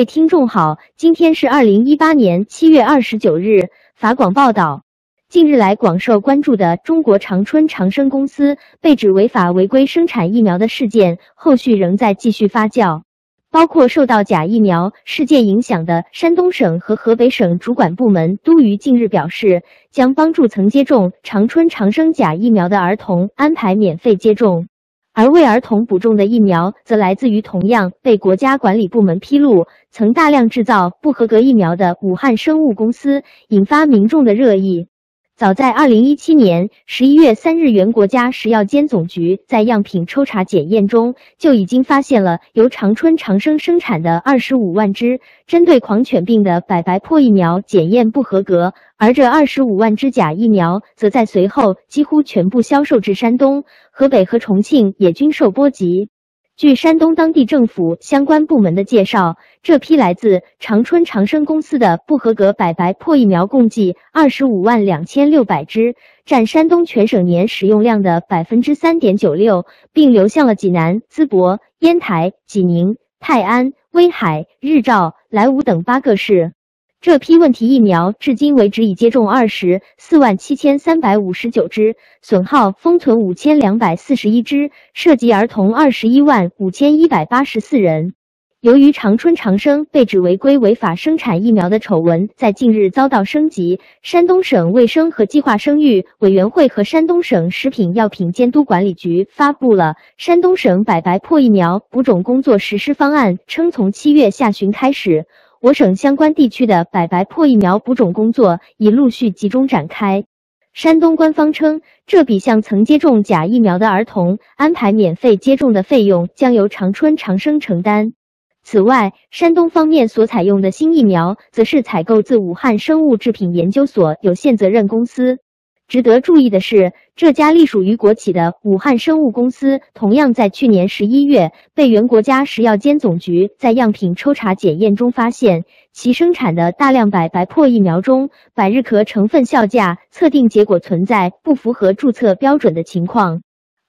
位听众好，今天是二零一八年七月二十九日。法广报道，近日来广受关注的中国长春长生公司被指违法违规生产疫苗的事件，后续仍在继续发酵。包括受到假疫苗事件影响的山东省和河北省主管部门，都于近日表示，将帮助曾接种长春长生假疫苗的儿童安排免费接种。而为儿童补种的疫苗，则来自于同样被国家管理部门披露曾大量制造不合格疫苗的武汉生物公司，引发民众的热议。早在二零一七年十一月三日，原国家食药监总局在样品抽查检验中就已经发现了由长春长生生产的二十五万支针对狂犬病的百白破疫苗检验不合格，而这二十五万支假疫苗则在随后几乎全部销售至山东、河北和重庆，也均受波及。据山东当地政府相关部门的介绍，这批来自长春长生公司的不合格百白破疫苗共计二十五万两千六百支，占山东全省年使用量的百分之三点九六，并流向了济南、淄博、烟台、济宁、泰安、威海、日照、莱芜等八个市。这批问题疫苗至今为止已接种二十四万七千三百五十九支，损耗封存五千两百四十一支，涉及儿童二十一万五千一百八十四人。由于长春长生被指违规违法生产疫苗的丑闻在近日遭到升级，山东省卫生和计划生育委员会和山东省食品药品监督管理局发布了山东省百白破疫苗补种工作实施方案，称从七月下旬开始。我省相关地区的百白破疫苗补种工作已陆续集中展开。山东官方称，这笔向曾接种假疫苗的儿童安排免费接种的费用将由长春长生承担。此外，山东方面所采用的新疫苗，则是采购自武汉生物制品研究所有限责任公司。值得注意的是，这家隶属于国企的武汉生物公司，同样在去年十一月被原国家食药监总局在样品抽查检验中发现，其生产的大量百白破疫苗中，百日咳成分效价测定结果存在不符合注册标准的情况。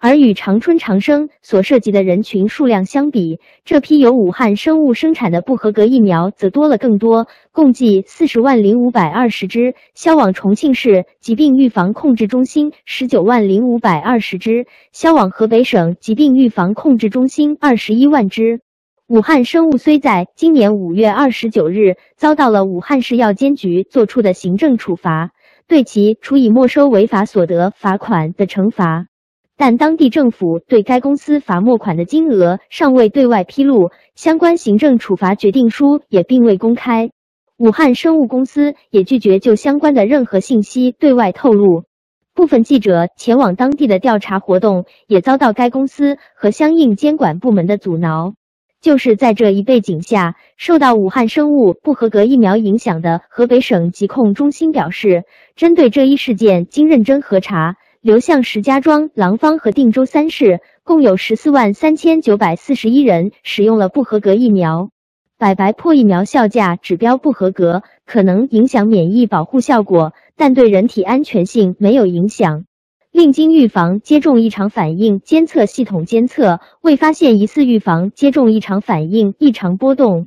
而与长春长生所涉及的人群数量相比，这批由武汉生物生产的不合格疫苗则多了更多，共计四十万零五百二十支，销往重庆市疾病预防控制中心十九万零五百二十支，销往河北省疾病预防控制中心二十一万支。武汉生物虽在今年五月二十九日遭到了武汉市药监局作出的行政处罚，对其处以没收违法所得罚款的惩罚。但当地政府对该公司罚没款的金额尚未对外披露，相关行政处罚决定书也并未公开。武汉生物公司也拒绝就相关的任何信息对外透露。部分记者前往当地的调查活动也遭到该公司和相应监管部门的阻挠。就是在这一背景下，受到武汉生物不合格疫苗影响的河北省疾控中心表示，针对这一事件，经认真核查。流向石家庄、廊坊和定州三市，共有十四万三千九百四十一人使用了不合格疫苗。百白破疫苗效价指标不合格，可能影响免疫保护效果，但对人体安全性没有影响。另经预防接种异常反应监测系统监测，未发现疑似预防接种异常反应异常波动。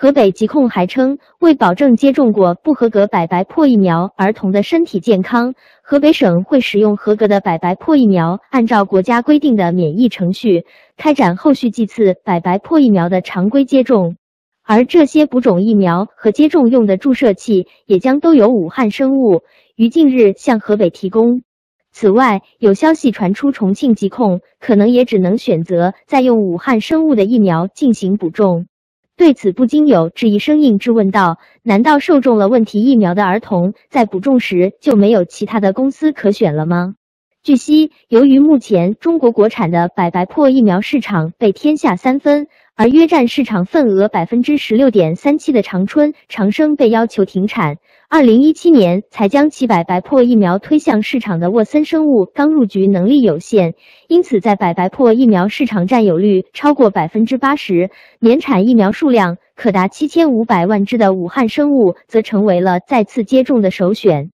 河北疾控还称，为保证接种过不合格百白破疫苗儿童的身体健康，河北省会使用合格的百白破疫苗，按照国家规定的免疫程序，开展后续剂次百白破疫苗的常规接种。而这些补种疫苗和接种用的注射器，也将都由武汉生物于近日向河北提供。此外，有消息传出，重庆疾控可能也只能选择再用武汉生物的疫苗进行补种。对此，不禁有质疑声音质问道：“难道受中了问题疫苗的儿童在补种时就没有其他的公司可选了吗？”据悉，由于目前中国国产的百白破疫苗市场被天下三分。而约占市场份额百分之十六点三七的长春长生被要求停产，二零一七年才将其百白破疫苗推向市场的沃森生物刚入局能力有限，因此在百白破疫苗市场占有率超过百分之八十、年产疫苗数量可达七千五百万只的武汉生物，则成为了再次接种的首选。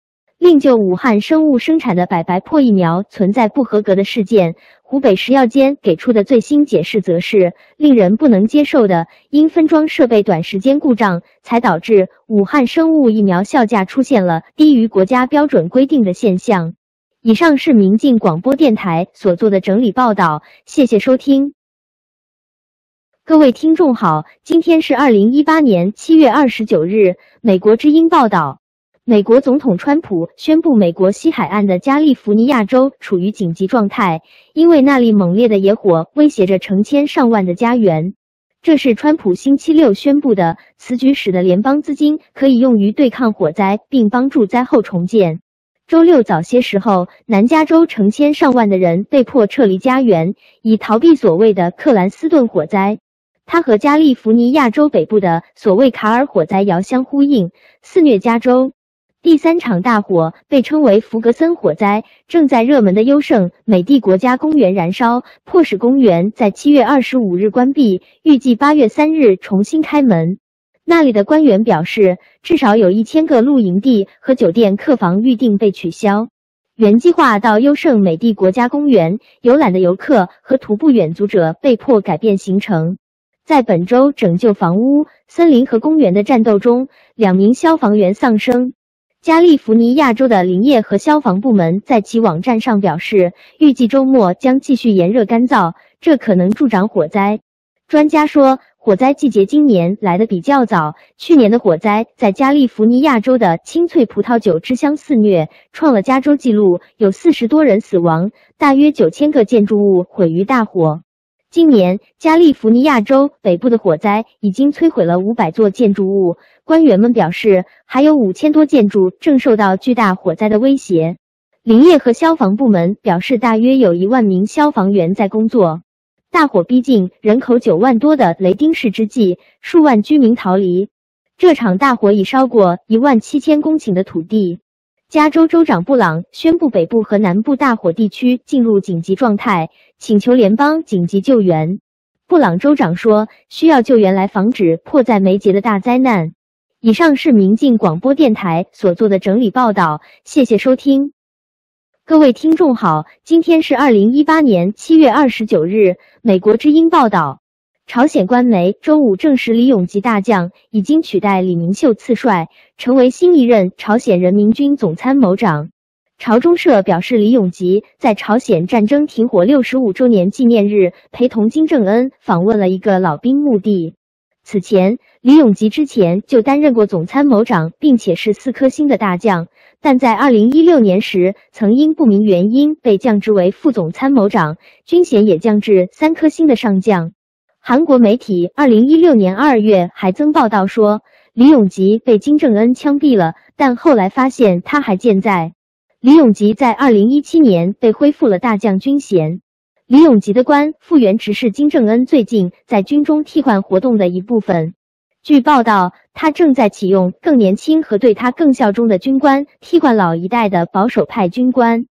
另就武汉生物生产的百白破疫苗存在不合格的事件，湖北食药监给出的最新解释则是令人不能接受的。因分装设备短时间故障，才导致武汉生物疫苗效价出现了低于国家标准规定的现象。以上是明镜广播电台所做的整理报道，谢谢收听。各位听众好，今天是二零一八年七月二十九日。美国之音报道。美国总统川普宣布，美国西海岸的加利福尼亚州处于紧急状态，因为那里猛烈的野火威胁着成千上万的家园。这是川普星期六宣布的。此举使得联邦资金可以用于对抗火灾，并帮助灾后重建。周六早些时候，南加州成千上万的人被迫撤离家园，以逃避所谓的克兰斯顿火灾。它和加利福尼亚州北部的所谓卡尔火灾遥相呼应，肆虐加州。第三场大火被称为弗格森火灾，正在热门的优胜美地国家公园燃烧，迫使公园在七月二十五日关闭，预计八月三日重新开门。那里的官员表示，至少有一千个露营地和酒店客房预订被取消。原计划到优胜美地国家公园游览的游客和徒步远足者被迫改变行程。在本周拯救房屋、森林和公园的战斗中，两名消防员丧生。加利福尼亚州的林业和消防部门在其网站上表示，预计周末将继续炎热干燥，这可能助长火灾。专家说，火灾季节今年来的比较早。去年的火灾在加利福尼亚州的青翠葡萄酒之乡肆虐，创了加州纪录，有四十多人死亡，大约九千个建筑物毁于大火。今年，加利福尼亚州北部的火灾已经摧毁了五百座建筑物。官员们表示，还有五千多建筑正受到巨大火灾的威胁。林业和消防部门表示，大约有一万名消防员在工作。大火逼近人口九万多的雷丁市之际，数万居民逃离。这场大火已烧过一万七千公顷的土地。加州州长布朗宣布，北部和南部大火地区进入紧急状态，请求联邦紧急救援。布朗州长说，需要救援来防止迫在眉睫的大灾难。以上是明镜广播电台所做的整理报道，谢谢收听。各位听众好，今天是二零一八年七月二十九日。美国之音报道。朝鲜官媒周五证实，李永吉大将已经取代李明秀次帅，成为新一任朝鲜人民军总参谋长。朝中社表示，李永吉在朝鲜战争停火六十五周年纪念日陪同金正恩访问了一个老兵墓地。此前，李永吉之前就担任过总参谋长，并且是四颗星的大将，但在二零一六年时曾因不明原因被降职为副总参谋长，军衔也降至三颗星的上将。韩国媒体二零一六年二月还曾报道说，李永吉被金正恩枪毙了，但后来发现他还健在。李永吉在二零一七年被恢复了大将军衔。李永吉的官复原职是金正恩最近在军中替换活动的一部分。据报道，他正在启用更年轻和对他更效忠的军官替换老一代的保守派军官。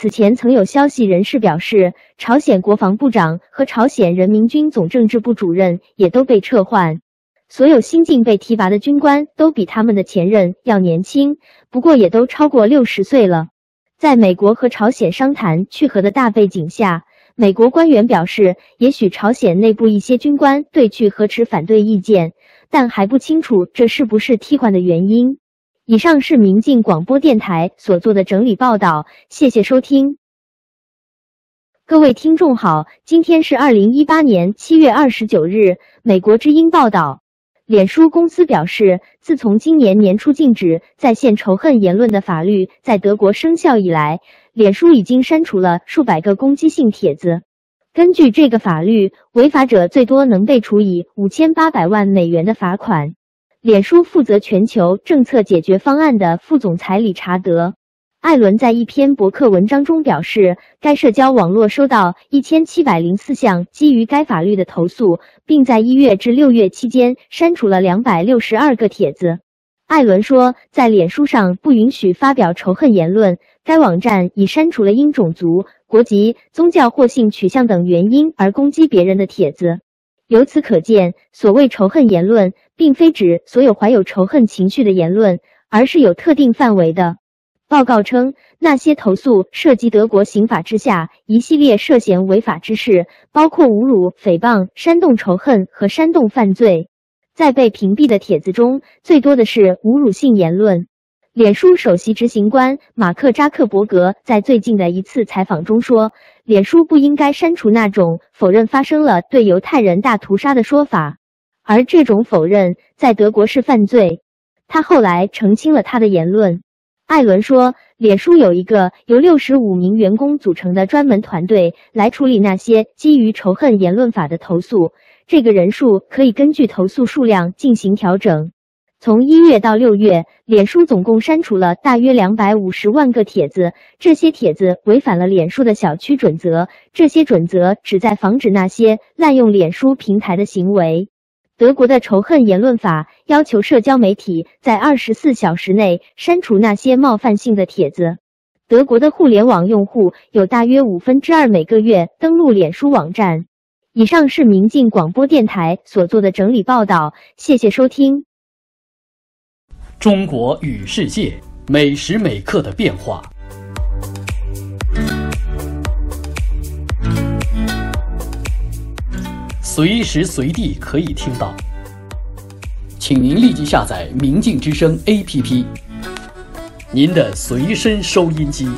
此前曾有消息人士表示，朝鲜国防部长和朝鲜人民军总政治部主任也都被撤换。所有新晋被提拔的军官都比他们的前任要年轻，不过也都超过六十岁了。在美国和朝鲜商谈去核的大背景下，美国官员表示，也许朝鲜内部一些军官对去核持反对意见，但还不清楚这是不是替换的原因。以上是明镜广播电台所做的整理报道，谢谢收听。各位听众好，今天是二零一八年七月二十九日。美国之音报道，脸书公司表示，自从今年年初禁止在线仇恨言论的法律在德国生效以来，脸书已经删除了数百个攻击性帖子。根据这个法律，违法者最多能被处以五千八百万美元的罚款。脸书负责全球政策解决方案的副总裁理查德·艾伦在一篇博客文章中表示，该社交网络收到一千七百零四项基于该法律的投诉，并在一月至六月期间删除了两百六十二个帖子。艾伦说，在脸书上不允许发表仇恨言论，该网站已删除了因种族、国籍、宗教或性取向等原因而攻击别人的帖子。由此可见，所谓仇恨言论，并非指所有怀有仇恨情绪的言论，而是有特定范围的。报告称，那些投诉涉及德国刑法之下一系列涉嫌违法之事，包括侮辱、诽谤、煽动仇恨和煽动犯罪。在被屏蔽的帖子中，最多的是侮辱性言论。脸书首席执行官马克扎克伯格在最近的一次采访中说，脸书不应该删除那种否认发生了对犹太人大屠杀的说法，而这种否认在德国是犯罪。他后来澄清了他的言论。艾伦说，脸书有一个由六十五名员工组成的专门团队来处理那些基于仇恨言论法的投诉。这个人数可以根据投诉数量进行调整。从一月到六月，脸书总共删除了大约两百五十万个帖子。这些帖子违反了脸书的小区准则。这些准则旨在防止那些滥用脸书平台的行为。德国的仇恨言论法要求社交媒体在二十四小时内删除那些冒犯性的帖子。德国的互联网用户有大约五分之二每个月登录脸书网站。以上是明镜广播电台所做的整理报道，谢谢收听。中国与世界每时每刻的变化。随时随地可以听到，请您立即下载“明镜之声 ”APP，您的随身收音机。